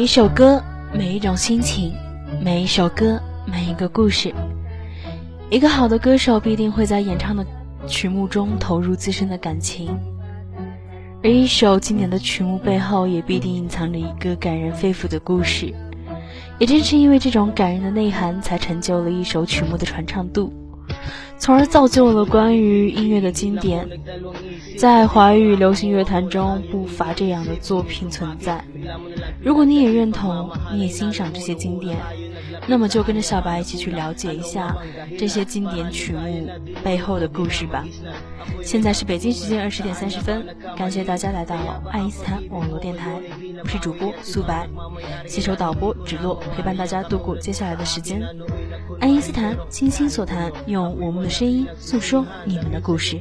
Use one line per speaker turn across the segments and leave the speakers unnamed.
每一首歌，每一种心情，每一首歌，每一个故事。一个好的歌手必定会在演唱的曲目中投入自身的感情，而一首经典的曲目背后也必定隐藏着一个感人肺腑的故事。也正是因为这种感人的内涵，才成就了一首曲目的传唱度。从而造就了关于音乐的经典，在华语流行乐坛中不乏这样的作品存在。如果你也认同，你也欣赏这些经典。那么就跟着小白一起去了解一下这些经典曲目背后的故事吧。现在是北京时间二十点三十分，感谢大家来到爱因斯坦网络电台，我是主播苏白，携手导播芷洛，陪伴大家度过接下来的时间。爱因斯坦，倾心所谈，用我们的声音诉说你们的故事。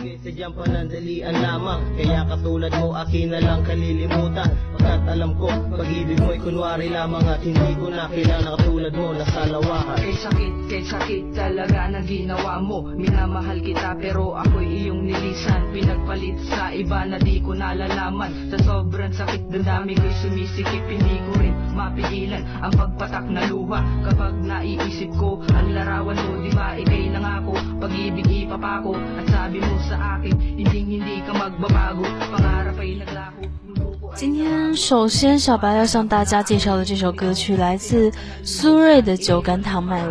Ibigay sadyang panandalian lamang. Kaya katulad mo akin na lang kalilimutan. Pagkat alam ko pag-ibig mo'y kunwari lamang At hindi ko na kailangan katulad mo na sa lawakan
sakit, kay sakit talaga ng ginawa mo. Minamahal kita pero ako'y iyong nilisan. Pinagpalit sa iba na di ko nalalaman. Sa sobrang sakit damdami ko'y sumisikip Hindi ko rin
今天，首先小白要向大家介绍的这首歌曲来自苏芮的《酒干倘卖无》。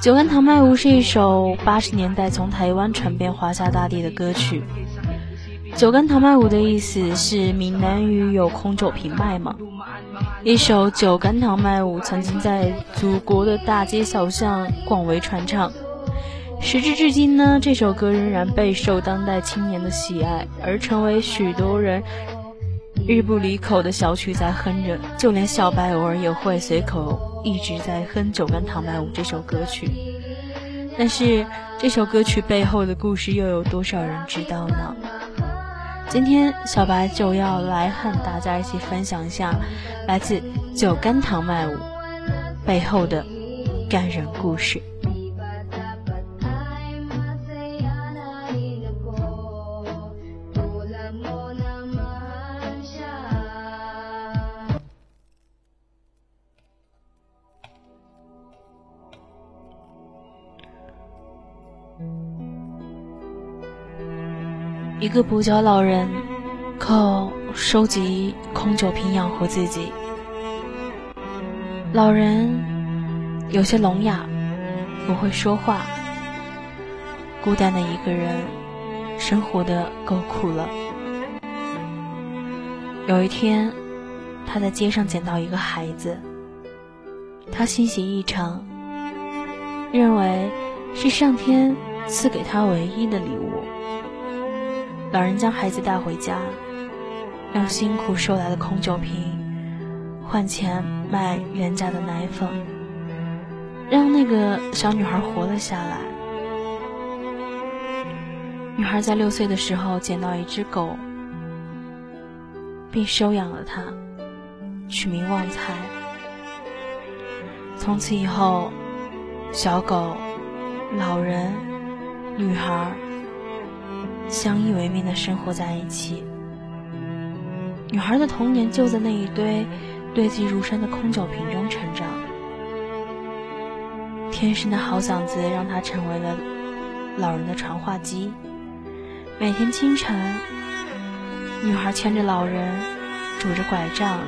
《酒干倘卖无》是一首八十年代从台湾传遍华夏大地的歌曲。酒干倘卖无的意思是闽南语有空酒瓶卖吗？一首《酒干倘卖无》曾经在祖国的大街小巷广为传唱。时至至今呢，这首歌仍然备受当代青年的喜爱，而成为许多人日不离口的小曲，在哼着。就连小白偶尔也会随口一直在哼《酒干倘卖无》这首歌曲。但是这首歌曲背后的故事又有多少人知道呢？今天小白就要来和大家一起分享一下来自《酒干倘卖无》背后的感人故事。一个跛脚老人靠收集空酒瓶养活自己。老人有些聋哑，不会说话，孤单的一个人，生活的够苦了。有一天，他在街上捡到一个孩子，他欣喜异常，认为是上天赐给他唯一的礼物。老人将孩子带回家，用辛苦收来的空酒瓶换钱卖原价的奶粉，让那个小女孩活了下来。女孩在六岁的时候捡到一只狗，并收养了它，取名旺财。从此以后，小狗、老人、女孩。相依为命的生活在一起。女孩的童年就在那一堆堆积如山的空酒瓶中成长。天生的好嗓子让她成为了老人的传话机。每天清晨，女孩牵着老人，拄着拐杖，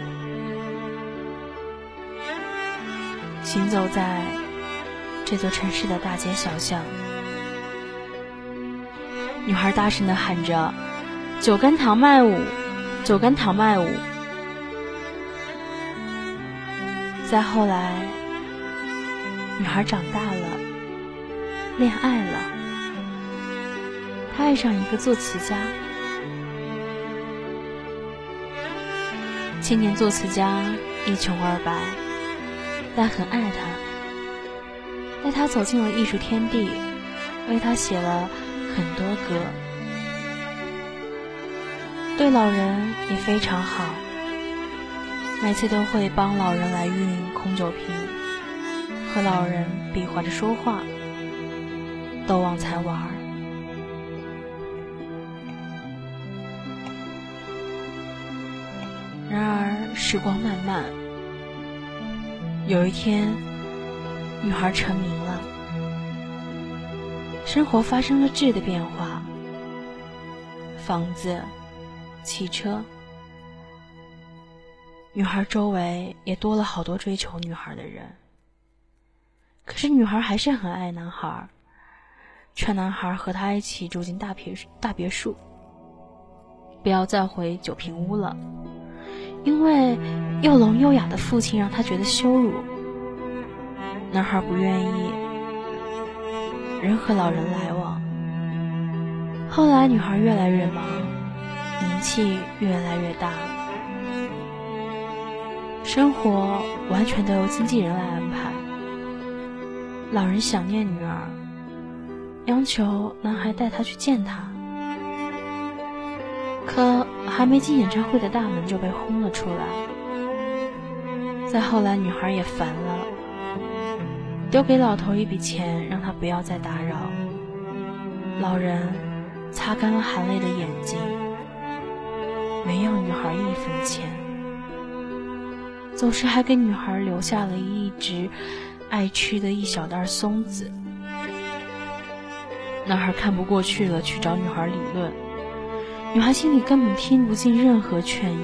行走在这座城市的大街小巷。女孩大声的喊着：“酒干倘卖无，酒干倘卖无。”再后来，女孩长大了，恋爱了，她爱上一个作词家。青年作词家一穷二白，但很爱她，带她走进了艺术天地，为她写了。很多歌，对老人也非常好，每次都会帮老人来运空酒瓶，和老人比划着说话，逗旺财玩儿。然而时光漫漫，有一天，女孩成名了，生活发生了质的变化，房子、汽车，女孩周围也多了好多追求女孩的人。可是女孩还是很爱男孩，劝男孩和她一起住进大别大别墅，不要再回酒瓶屋了。因为又聋又哑的父亲让他觉得羞辱，男孩不愿意人和老人来往。后来女孩越来越忙，名气越来越大，生活完全都由经纪人来安排。老人想念女儿，央求男孩带她去见她。可还没进演唱会的大门就被轰了出来。再后来，女孩也烦了，丢给老头一笔钱，他不要再打扰。老人擦干了含泪的眼睛，没要女孩一分钱，走时还给女孩留下了一直爱吃的一小袋松子。男孩看不过去了，去找女孩理论。女孩心里根本听不进任何劝言，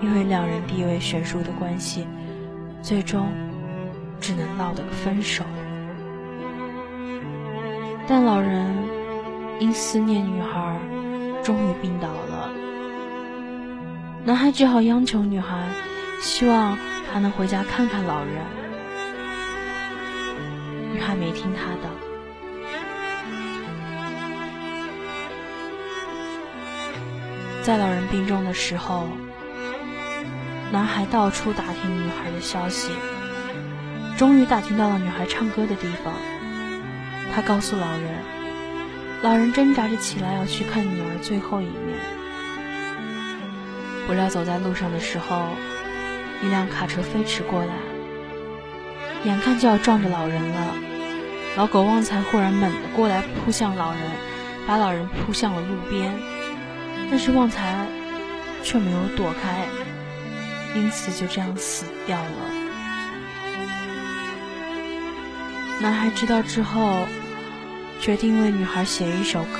因为两人地位悬殊的关系，最终只能闹得个分手。但老人因思念女孩，终于病倒了。男孩只好央求女孩，希望她能回家看看老人。女孩没听他的。在老人病重的时候，男孩到处打听女孩的消息，终于打听到了女孩唱歌的地方。他告诉老人，老人挣扎着起来要去看女儿最后一面。不料走在路上的时候，一辆卡车飞驰过来，眼看就要撞着老人了。老狗旺财忽然猛地过来扑向老人，把老人扑向了路边。但是旺财却没有躲开，因此就这样死掉了。男孩知道之后，决定为女孩写一首歌。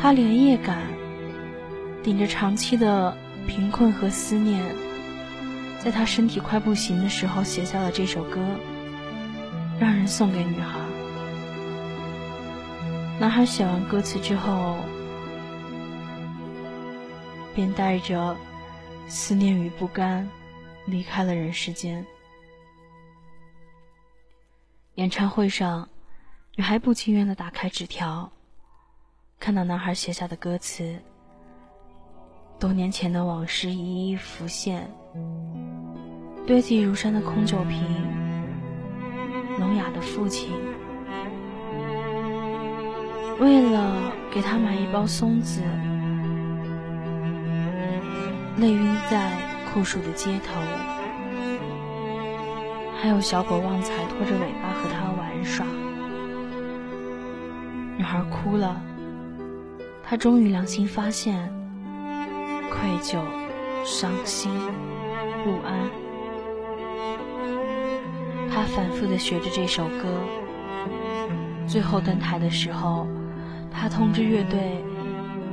他连夜赶，顶着长期的贫困和思念，在他身体快不行的时候写下了这首歌，让人送给女孩。男孩写完歌词之后，便带着思念与不甘离开了人世间。演唱会上，女孩不情愿的打开纸条，看到男孩写下的歌词，多年前的往事一一浮现，堆积如山的空酒瓶，聋哑的父亲。为了给他买一包松子，累晕在酷暑的街头，还有小狗旺财拖着尾巴和他玩耍。女孩哭了，她终于良心发现，愧疚、伤心、不安。她反复的学着这首歌，最后登台的时候。他通知乐队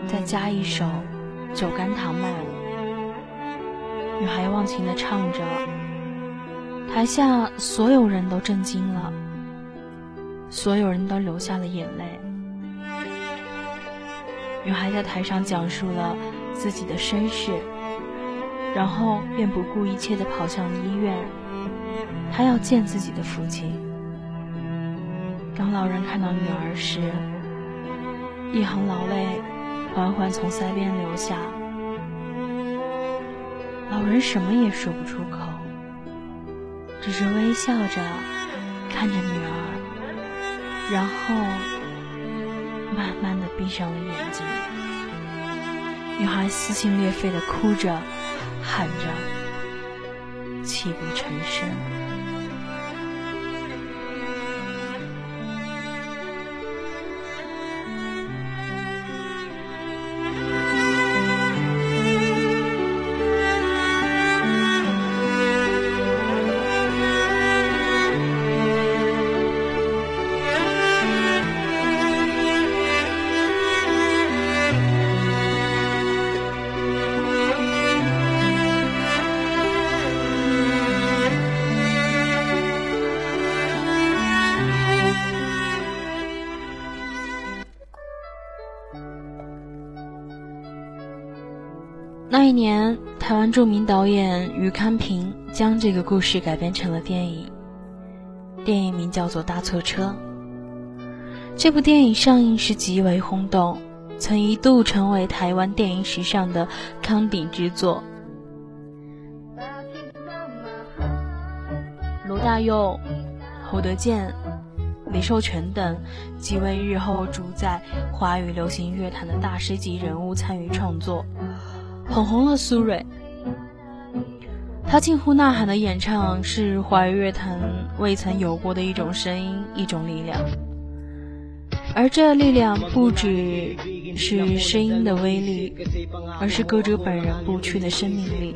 再加一首《酒干倘卖无》，女孩忘情的唱着，台下所有人都震惊了，所有人都流下了眼泪。女孩在台上讲述了自己的身世，然后便不顾一切的跑向医院，她要见自己的父亲。当老人看到女儿时，一行老泪缓缓从腮边流下，老人什么也说不出口，只是微笑着看着女儿，然后慢慢的闭上了眼睛。女孩撕心裂肺的哭着，喊着，泣不成声。
著名导演余康平将这个故事改编成了电影，电影名叫做《搭错车》。这部电影上映时极为轰动，曾一度成为台湾电影史上的康鼎之作。罗大佑、侯德健、李寿全等几位日后主宰华语流行乐坛的大师级人物参与创作。捧红了苏芮，他近乎呐喊的演唱是华语乐坛未曾有过的一种声音，一种力量。而这力量不只是声音的威力，而是歌者本人不屈的生命力。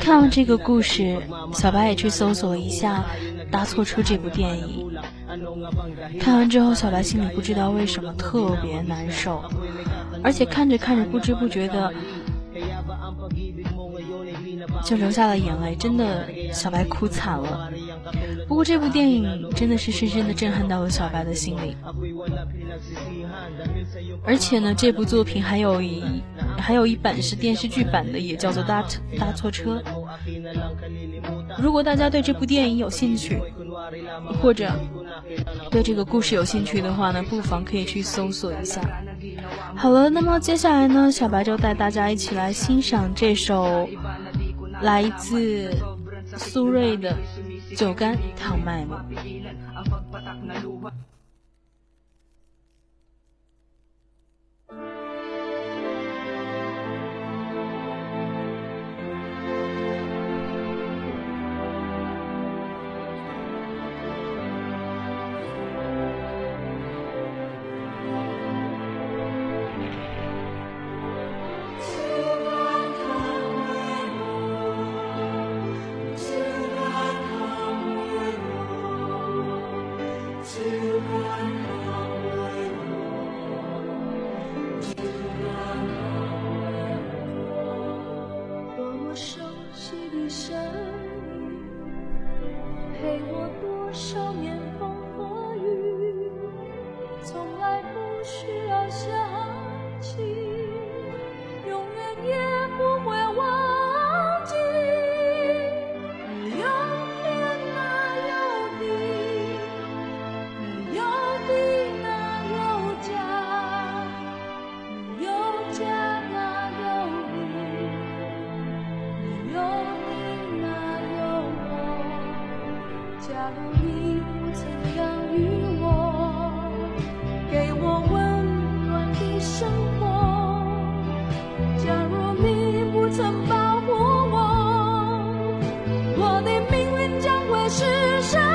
看完这个故事，小白也去搜索了一下《搭错车》这部电影。看完之后，小白心里不知道为什么特别难受。而且看着看着，不知不觉的就流下了眼泪，真的小白哭惨了。不过这部电影真的是深深的震撼到了小白的心里。而且呢，这部作品还有一还有一版是电视剧版的，也叫做《搭搭错车》。如果大家对这部电影有兴趣，或者对这个故事有兴趣的话呢，不妨可以去搜索一下。好了，那么接下来呢，小白就带大家一起来欣赏这首来自苏芮的《酒干倘卖无》。我的命运将会是什么？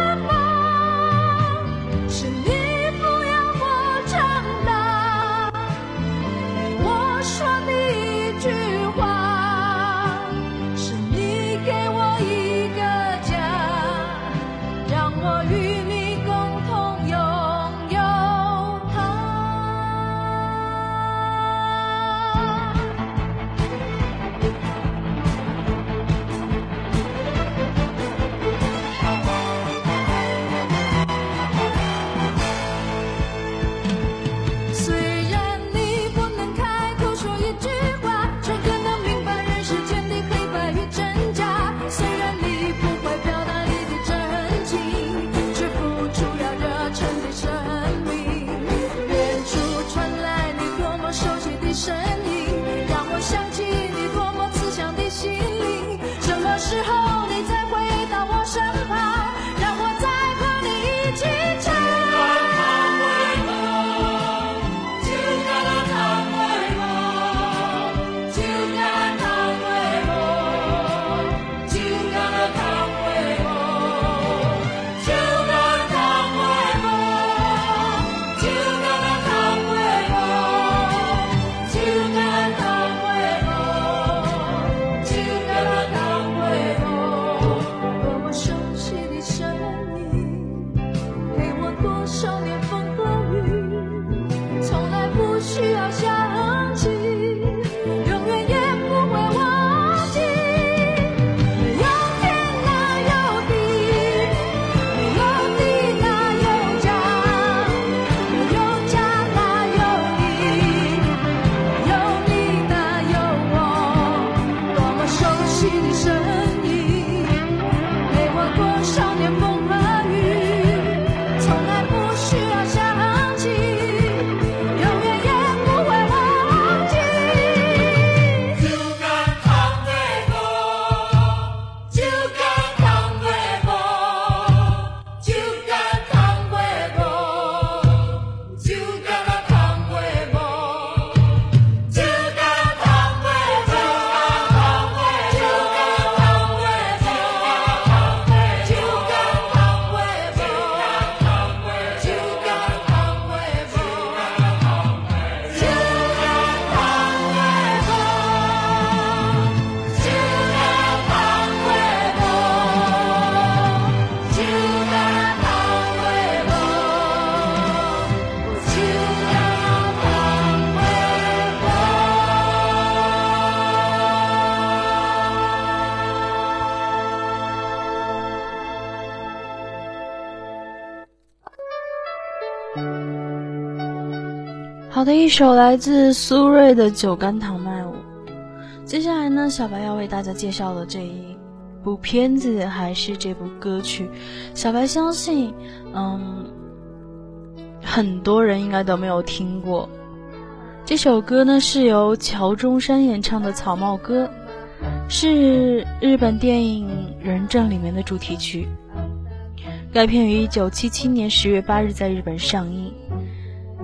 好的，一首来自苏芮的《酒干倘卖无》。接下来呢，小白要为大家介绍的这一部片子还是这部歌曲。小白相信，嗯，很多人应该都没有听过。这首歌呢是由乔中山演唱的《草帽歌》，是日本电影《人证》里面的主题曲。该片于一九七七年十月八日在日本上映。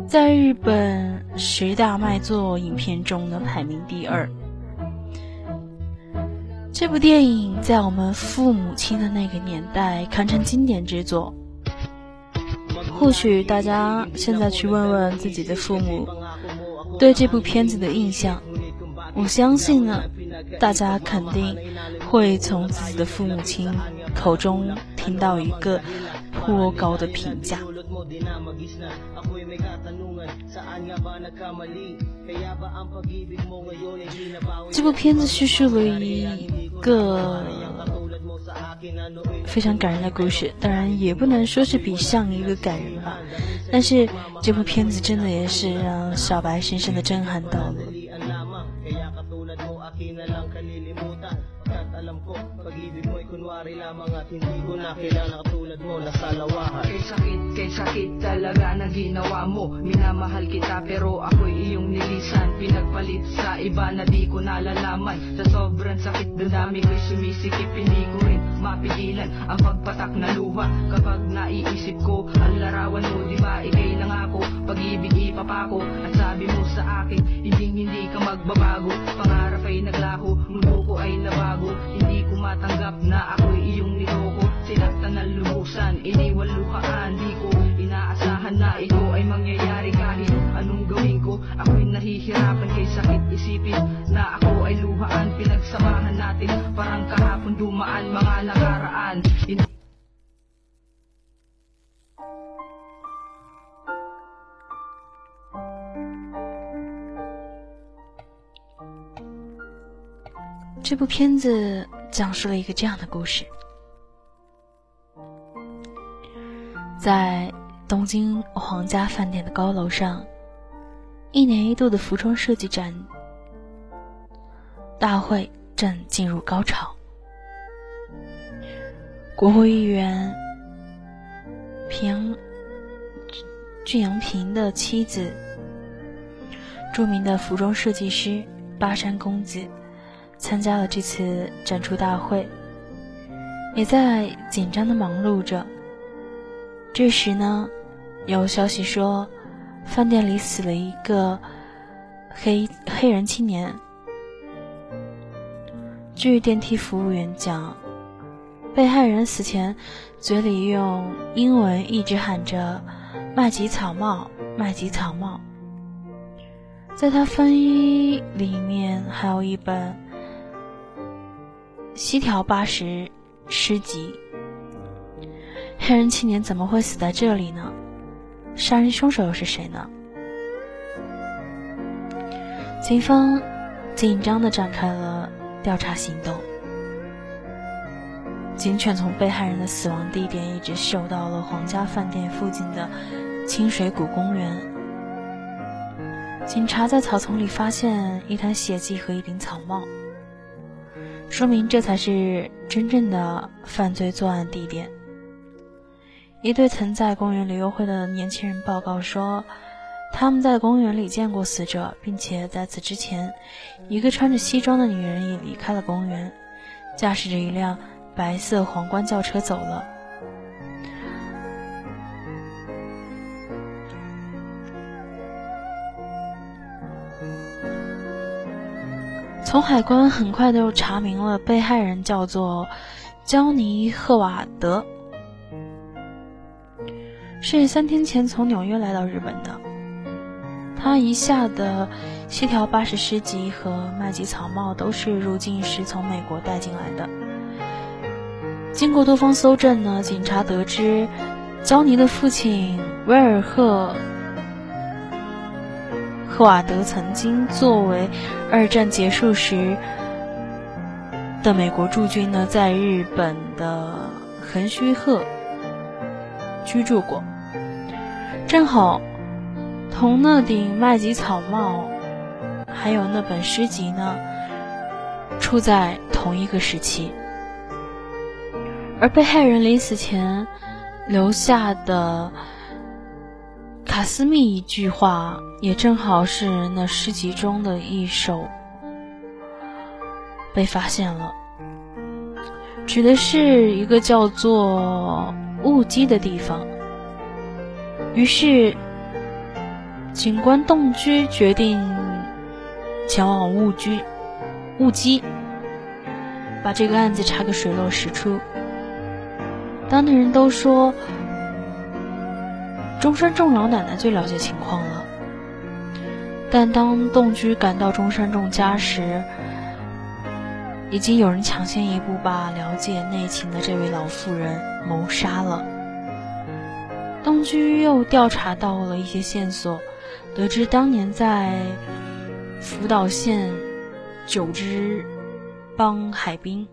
在日本十大卖座影片中呢，排名第二。这部电影在我们父母亲的那个年代堪称经典之作。或许大家现在去问问自己的父母，对这部片子的印象，我相信呢，大家肯定会从自己的父母亲口中听到一个颇高的评价。这部片子叙述了一个非常感人的故事，当然也不能说是比上一个感人吧，但是这部片子真的也是让小白深深的震撼到了。
Kay sakit, kay sakit talaga na ginawa mo. Minamahal kita pero ako'y iyong nilisan. Pinagpalit sa iba na di ko nalalaman. Sa sobrang sakit damdami ko'y sumisikip Hindi ko rin mapigilan ang pagpatak na luha. Kapag naiisip ko ang larawan mo Diba ikay nangako, pag-ibig ipapako At sabi mo sa akin, hindi hindi ka magbabago. Pangarap ay naglaho, mundo ko ay nabago. Hindi ko matanggap na ako'y
这部片子讲述了一个这样的故事：在东京皇家饭店的高楼上，一年一度的服装设计展大会正进入高潮。国会议员平俊阳平的妻子，著名的服装设计师巴山公子。参加了这次展出大会，也在紧张的忙碌着。这时呢，有消息说，饭店里死了一个黑黑人青年。据电梯服务员讲，被害人死前嘴里用英文一直喊着“麦吉草帽，麦吉草帽”。在他风衣里面还有一本。西条八十诗集，黑人青年怎么会死在这里呢？杀人凶手又是谁呢？警方紧张的展开了调查行动，警犬从被害人的死亡地点一直嗅到了皇家饭店附近的清水谷公园。警察在草丛里发现一滩血迹和一顶草帽。说明这才是真正的犯罪作案地点。一对曾在公园里幽会的年轻人报告说，他们在公园里见过死者，并且在此之前，一个穿着西装的女人也离开了公园，驾驶着一辆白色皇冠轿车走了。从海关很快就查明了被害人叫做焦尼·赫瓦德，是三天前从纽约来到日本的。他遗下的七条八十诗集和麦吉草帽都是入境时从美国带进来的。经过多方搜证呢，警察得知焦尼的父亲威尔赫。赫瓦德曾经作为二战结束时的美国驻军呢，在日本的横须贺居住过。正好同那顶麦吉草帽，还有那本诗集呢，处在同一个时期。而被害人临死前留下的卡斯密一句话，也正好是那诗集中的一首，被发现了，指的是一个叫做雾基的地方。于是，警官洞居决定前往雾居雾基，把这个案子查个水落石出。当地人都说，中山众老奶奶最了解情况了。但当洞居赶到中山众家时，已经有人抢先一步把了解内情的这位老妇人谋杀了。洞居又调查到了一些线索，得知当年在福岛县九之帮海滨。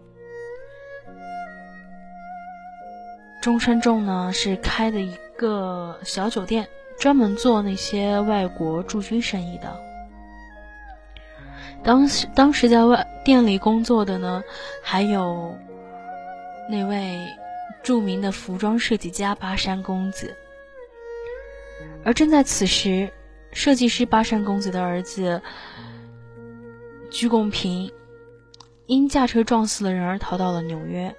中山众呢是开的一个小酒店，专门做那些外国驻军生意的。当时当时在外店里工作的呢，还有那位著名的服装设计家巴山公子。而正在此时，设计师巴山公子的儿子鞠贡平因驾车撞死了人而逃到了纽约。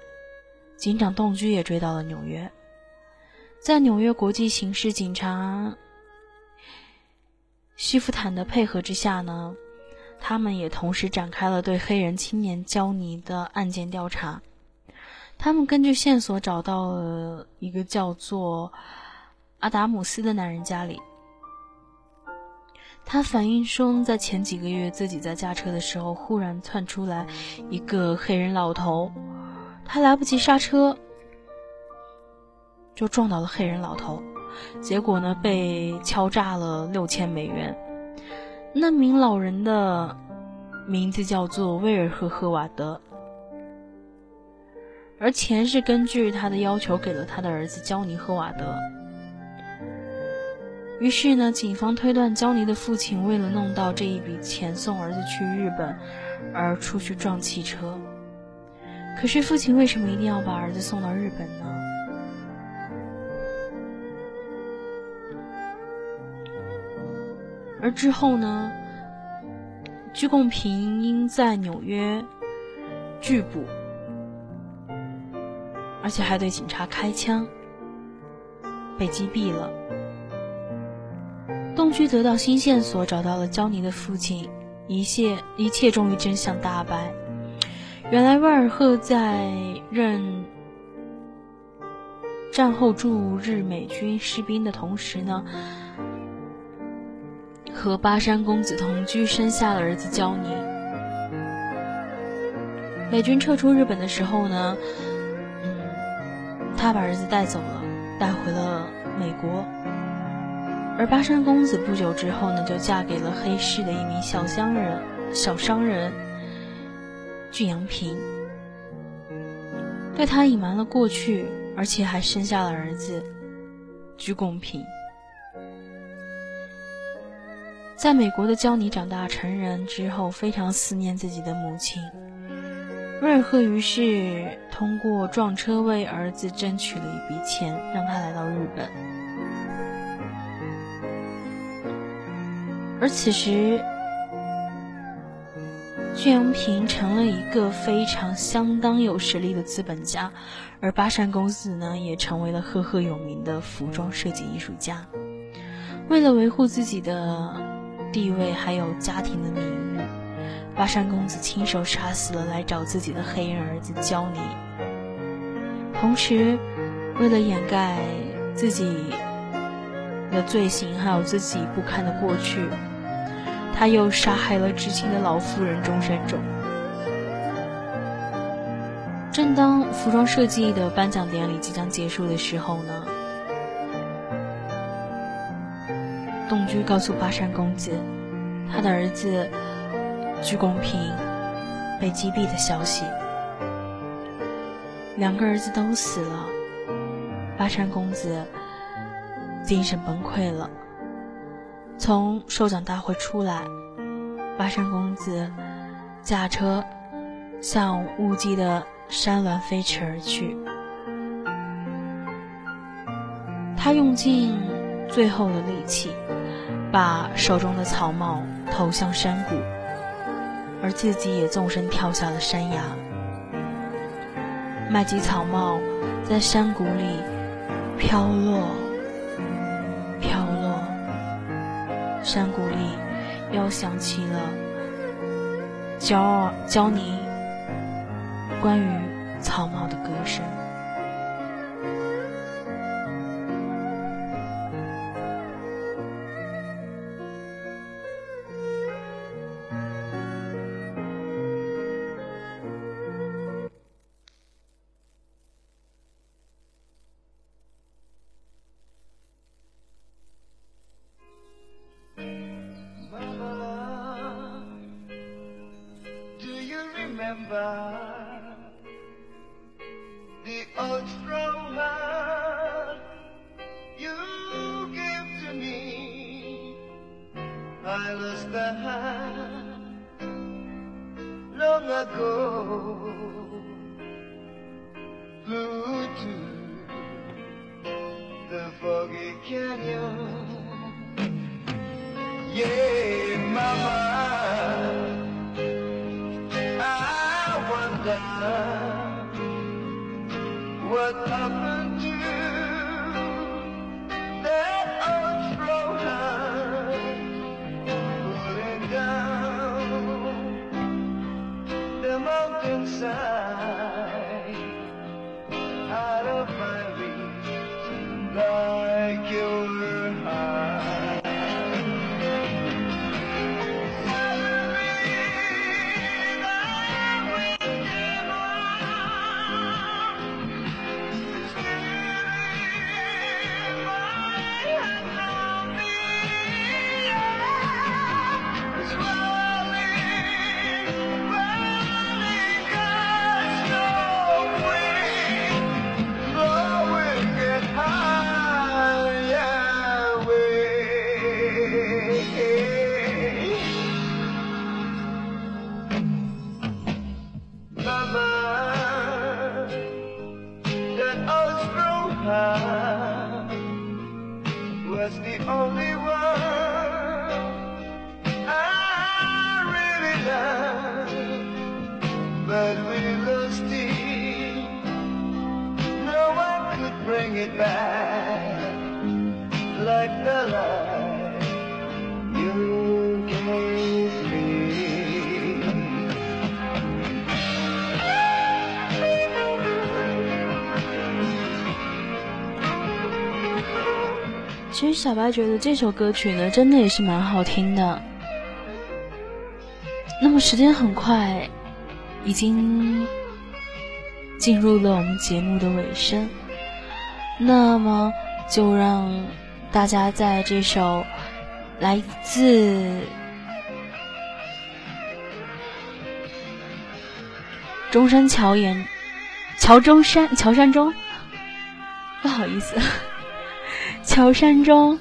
警长洞居也追到了纽约，在纽约国际刑事警察西夫坦的配合之下呢，他们也同时展开了对黑人青年焦尼的案件调查。他们根据线索找到了一个叫做阿达姆斯的男人家里，他反映说，在前几个月自己在驾车的时候，忽然窜出来一个黑人老头。他来不及刹车，就撞到了黑人老头，结果呢被敲诈了六千美元。那名老人的名字叫做威尔赫赫瓦德，而钱是根据他的要求给了他的儿子焦尼赫瓦德。于是呢，警方推断焦尼的父亲为了弄到这一笔钱送儿子去日本，而出去撞汽车。可是父亲为什么一定要把儿子送到日本呢？而之后呢？鞠贡平因在纽约拒捕，而且还对警察开枪，被击毙了。东居得到新线索，找到了焦尼的父亲，一切一切终于真相大白。原来威尔赫在任战后驻日美军士兵的同时呢，和巴山公子同居，生下了儿子焦尼。美军撤出日本的时候呢，嗯，他把儿子带走了，带回了美国。而巴山公子不久之后呢，就嫁给了黑市的一名小商人，小商人。俊阳平对他隐瞒了过去，而且还生下了儿子鞠公平。在美国的焦尼长大成人之后，非常思念自己的母亲。威尔赫于是通过撞车为儿子争取了一笔钱，让他来到日本。而此时。俊阳平成了一个非常相当有实力的资本家，而巴山公子呢，也成为了赫赫有名的服装设计艺术家。为了维护自己的地位还有家庭的名誉，巴山公子亲手杀死了来找自己的黑人儿子焦尼。同时，为了掩盖自己的罪行，还有自己不堪的过去。他又杀害了知情的老妇人中山种。正当服装设计的颁奖典礼即将结束的时候呢，东居告诉巴山公子，他的儿子鞠公平被击毙的消息。两个儿子都死了，巴山公子精神崩溃了。从授奖大会出来，巴山公子驾车向雾积的山峦飞驰而去。他用尽最后的力气，把手中的草帽投向山谷，而自己也纵身跳下了山崖。麦吉草帽在山谷里飘落，飘落，山谷里又响起了教教你关于草帽
Bye. Bring it back like the light you gave me.
其实小白觉得这首歌曲呢，真的也是蛮好听的。那么时间很快，已经进入了我们节目的尾声。那么就让大家在这首来自中山桥演桥中山桥山中，不好意思。乔山中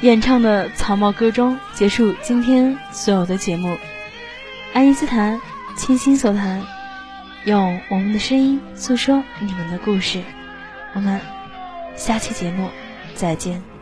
演唱的《草帽歌》中结束今天所有的节目。爱因斯坦，倾心所谈，用我们的声音诉说你们的故事。我们下期节目再见。